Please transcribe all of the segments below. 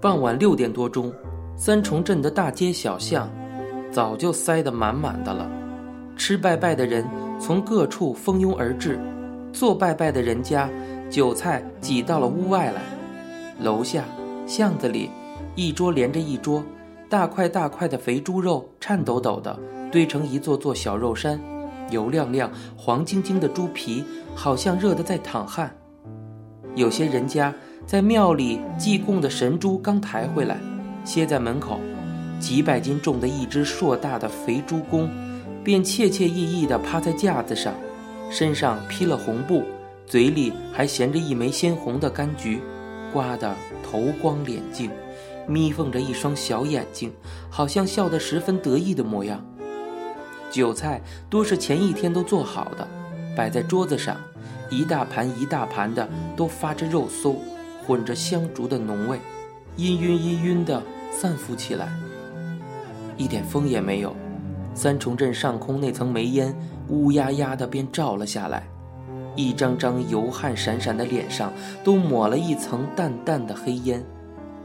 傍晚六点多钟，三重镇的大街小巷早就塞得满满的了。吃拜拜的人从各处蜂拥而至，做拜拜的人家酒菜挤到了屋外来。楼下巷子里，一桌连着一桌，大块大块的肥猪肉颤抖抖的堆成一座座小肉山，油亮亮、黄晶晶的猪皮好像热得在淌汗。有些人家。在庙里祭供的神猪刚抬回来，歇在门口，几百斤重的一只硕大的肥猪公，便怯怯意意地趴在架子上，身上披了红布，嘴里还衔着一枚鲜红的柑橘，刮得头光脸净，眯缝着一双小眼睛，好像笑得十分得意的模样。酒菜多是前一天都做好的，摆在桌子上，一大盘一大盘的都发着肉馊。混着香烛的浓味，氤氲氤氲地散浮起来。一点风也没有，三重镇上空那层煤烟乌压压的便照了下来，一张张油汗闪闪的脸上都抹了一层淡淡的黑烟。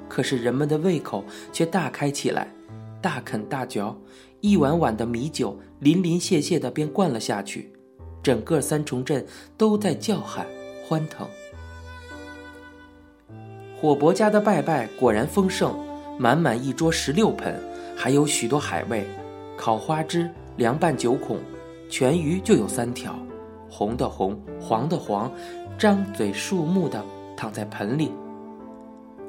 可是人们的胃口却大开起来，大啃大嚼，一碗碗的米酒淋淋泻泻的便灌了下去，整个三重镇都在叫喊欢腾。火伯家的拜拜果然丰盛，满满一桌十六盆，还有许多海味，烤花枝、凉拌九孔，全鱼就有三条，红的红，黄的黄，张嘴竖目的躺在盆里。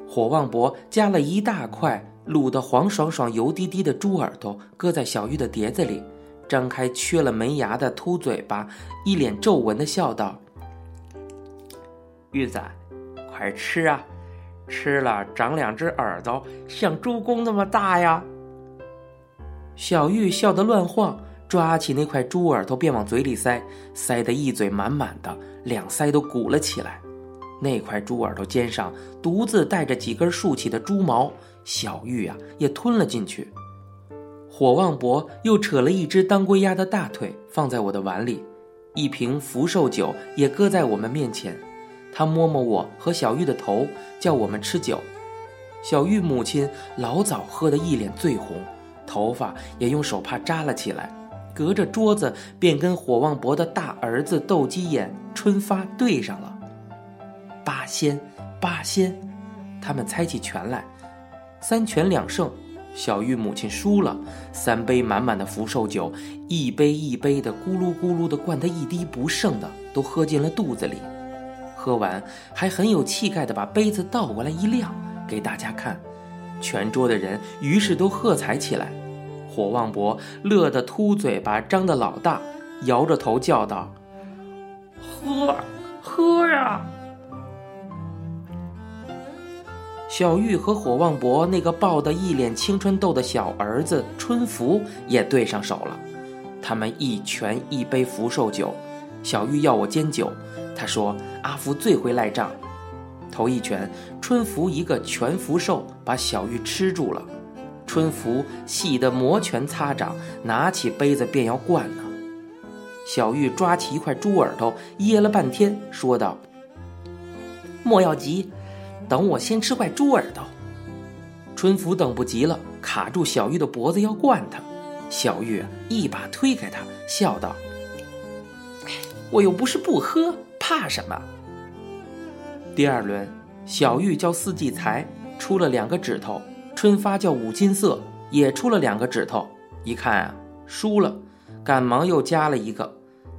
火旺伯夹了一大块卤得黄爽爽、油滴滴的猪耳朵，搁在小玉的碟子里，张开缺了门牙的秃嘴巴，一脸皱纹的笑道：“玉子，快吃啊！”吃了长两只耳朵，像猪公那么大呀！小玉笑得乱晃，抓起那块猪耳朵便往嘴里塞，塞得一嘴满满的，两腮都鼓了起来。那块猪耳朵尖上独自带着几根竖起的猪毛，小玉啊也吞了进去。火旺伯又扯了一只当归鸭的大腿放在我的碗里，一瓶福寿酒也搁在我们面前。他摸摸我和小玉的头，叫我们吃酒。小玉母亲老早喝得一脸醉红，头发也用手帕扎了起来，隔着桌子便跟火旺伯的大儿子斗鸡眼春发对上了。八仙，八仙，他们猜起拳来，三拳两胜，小玉母亲输了。三杯满满的福寿酒，一杯一杯的咕噜咕噜的灌，他一滴不剩的都喝进了肚子里。喝完，还很有气概的把杯子倒过来一亮，给大家看。全桌的人于是都喝彩起来。火旺伯乐得秃嘴巴张得老大，摇着头叫道：“喝，喝呀！”小玉和火旺伯那个抱得一脸青春痘的小儿子春福也对上手了。他们一拳一杯福寿酒，小玉要我煎酒。他说：“阿福最会赖账，头一拳，春福一个全福寿把小玉吃住了。春福喜得摩拳擦掌，拿起杯子便要灌呢。小玉抓起一块猪耳朵，噎了半天，说道：‘莫要急，等我先吃块猪耳朵。’春福等不及了，卡住小玉的脖子要灌他。小玉一把推开他，笑道：‘我又不是不喝。’怕什么？第二轮，小玉叫四季财出了两个指头，春发叫五金色也出了两个指头。一看啊，输了，赶忙又加了一个，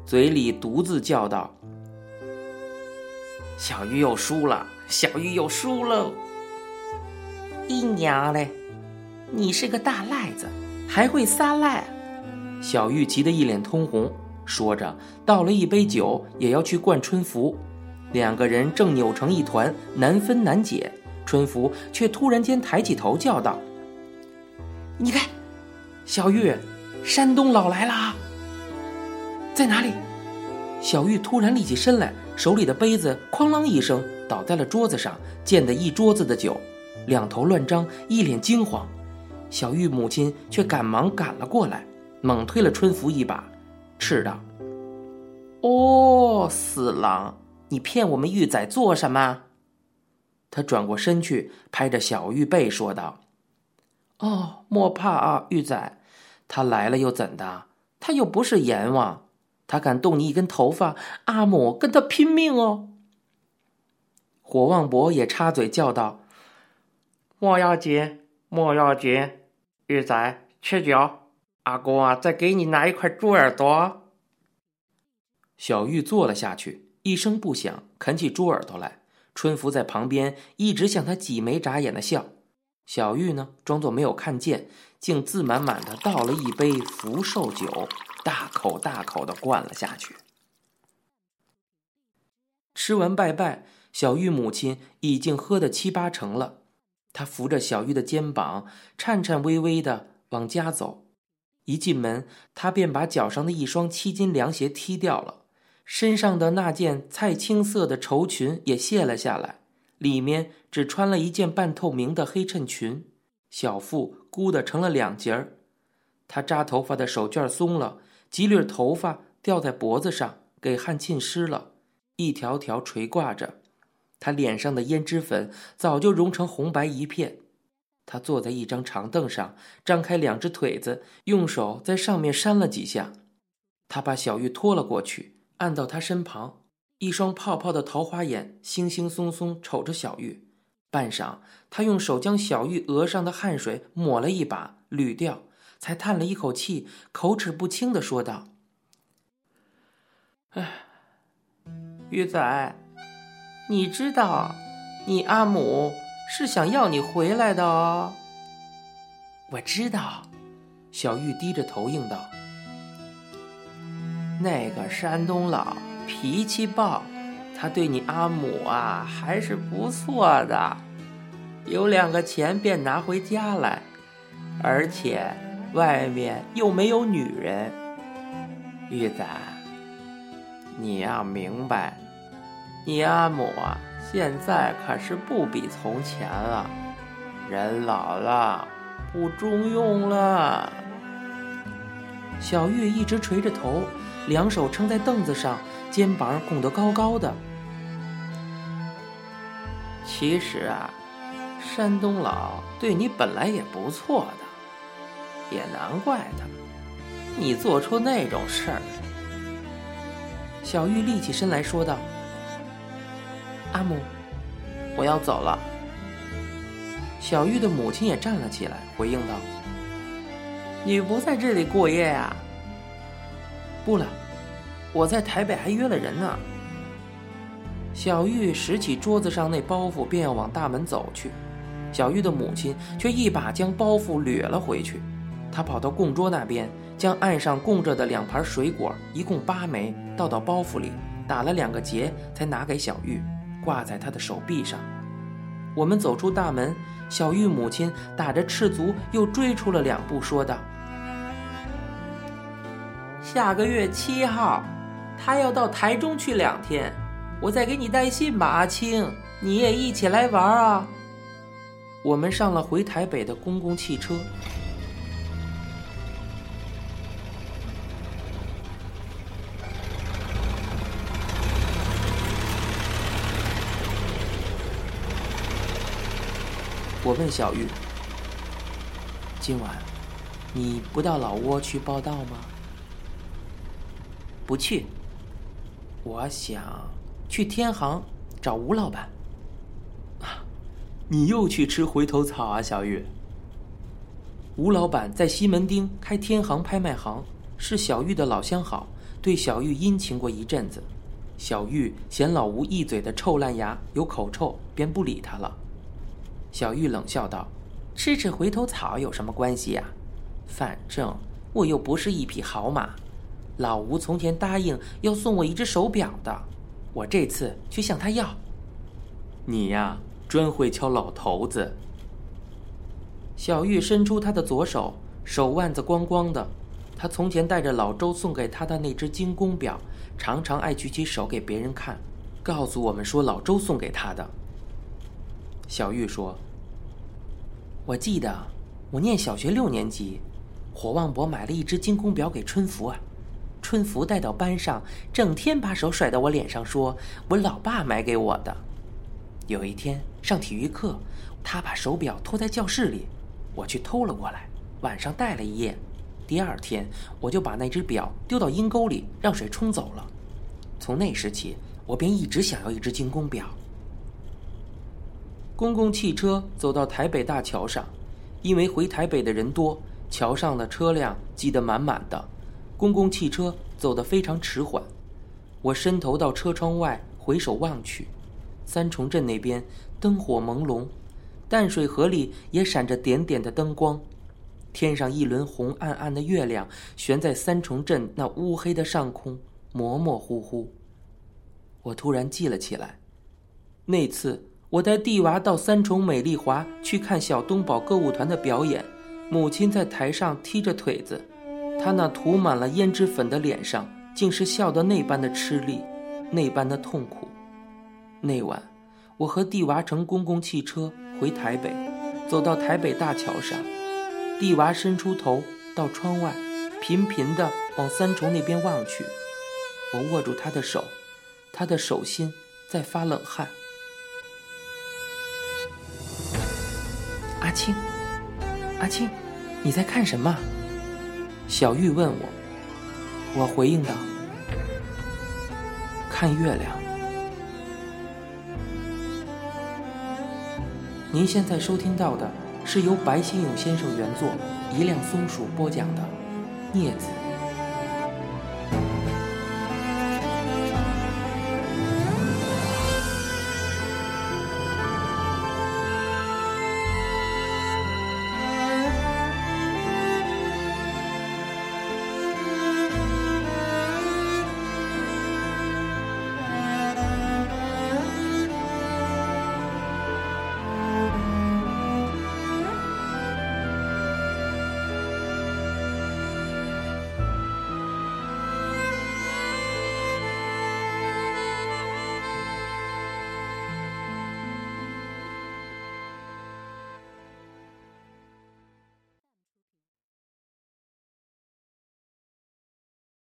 嘴里独自叫道：“小玉又输了，小玉又输喽！”姨娘嘞，你是个大赖子，还会撒赖？小玉急得一脸通红。说着，倒了一杯酒，也要去灌春福。两个人正扭成一团，难分难解。春福却突然间抬起头，叫道：“你看，小玉，山东佬来了！在哪里？”小玉突然立起身来，手里的杯子哐啷一声倒在了桌子上，溅得一桌子的酒，两头乱张，一脸惊慌。小玉母亲却赶忙赶了过来，猛推了春福一把。斥道：“哦，四郎，你骗我们玉仔做什么？他转过身去，拍着小玉背说道：“哦，莫怕啊，玉仔，他来了又怎的？他又不是阎王，他敢动你一根头发，阿母跟他拼命哦！”火旺伯也插嘴叫道：“莫要紧，莫要紧，玉仔吃酒，阿公啊，再给你拿一块猪耳朵。”小玉坐了下去，一声不响，啃起猪耳朵来。春福在旁边一直向他挤眉眨眼的笑。小玉呢，装作没有看见，竟自满满的倒了一杯福寿酒，大口大口的灌了下去。吃完拜拜，小玉母亲已经喝的七八成了。她扶着小玉的肩膀，颤颤巍巍的往家走。一进门，她便把脚上的一双七斤凉鞋踢掉了。身上的那件菜青色的绸裙也卸了下来，里面只穿了一件半透明的黑衬裙，小腹箍得成了两截儿。他扎头发的手绢松了，几缕头发掉在脖子上，给汗浸湿了，一条条垂挂着。他脸上的胭脂粉早就融成红白一片。他坐在一张长凳上，张开两只腿子，用手在上面扇了几下。他把小玉拖了过去。按到他身旁，一双泡泡的桃花眼惺惺忪忪瞅着小玉。半晌，他用手将小玉额上的汗水抹了一把，捋掉，才叹了一口气，口齿不清的说道：“哎，玉仔，你知道，你阿母是想要你回来的哦。”我知道，小玉低着头应道。那个山东佬脾气暴，他对你阿母啊还是不错的，有两个钱便拿回家来，而且外面又没有女人。玉仔，你要明白，你阿母啊现在可是不比从前了，人老了不中用了。小玉一直垂着头。两手撑在凳子上，肩膀拱得高高的。其实啊，山东佬对你本来也不错的，也难怪他，你做出那种事儿。小玉立起身来说道：“阿母，我要走了。”小玉的母亲也站了起来，回应道：“你不在这里过夜呀？”不了，我在台北还约了人呢。小玉拾起桌子上那包袱，便要往大门走去。小玉的母亲却一把将包袱掠了回去。他跑到供桌那边，将案上供着的两盘水果，一共八枚，倒到包袱里，打了两个结，才拿给小玉，挂在她的手臂上。我们走出大门，小玉母亲打着赤足又追出了两步，说道。下个月七号，他要到台中去两天，我再给你带信吧，阿青，你也一起来玩啊。我们上了回台北的公共汽车。我问小玉：“今晚你不到老挝去报道吗？”不去，我想去天行找吴老板。啊，你又去吃回头草啊，小玉。吴老板在西门町开天行拍卖行，是小玉的老相好，对小玉殷勤过一阵子。小玉嫌老吴一嘴的臭烂牙有口臭，便不理他了。小玉冷笑道：“吃吃回头草有什么关系呀？反正我又不是一匹好马。”老吴从前答应要送我一只手表的，我这次去向他要。你呀，专会敲老头子。小玉伸出她的左手，手腕子光光的。她从前带着老周送给她的那只精工表，常常爱举起手给别人看，告诉我们说老周送给她的。小玉说：“我记得我念小学六年级，火旺伯买了一只精工表给春福啊。”春福带到班上，整天把手甩到我脸上，说我老爸买给我的。有一天上体育课，他把手表拖在教室里，我去偷了过来，晚上戴了一夜。第二天我就把那只表丢到阴沟里，让水冲走了。从那时起，我便一直想要一只精工表。公共汽车走到台北大桥上，因为回台北的人多，桥上的车辆挤得满满的。公共汽车走得非常迟缓，我伸头到车窗外回首望去，三重镇那边灯火朦胧，淡水河里也闪着点点的灯光，天上一轮红暗暗的月亮悬在三重镇那乌黑的上空，模模糊糊。我突然记了起来，那次我带弟娃到三重美丽华去看小东宝歌舞团的表演，母亲在台上踢着腿子。她那涂满了胭脂粉的脸上，竟是笑得那般的吃力，那般的痛苦。那晚，我和弟娃乘公共汽车回台北，走到台北大桥上，弟娃伸出头到窗外，频频地往三重那边望去。我握住他的手，他的手心在发冷汗。阿青，阿青，你在看什么？小玉问我，我回应道：“看月亮。”您现在收听到的是由白先勇先生原作、一辆松鼠播讲的《镊子》。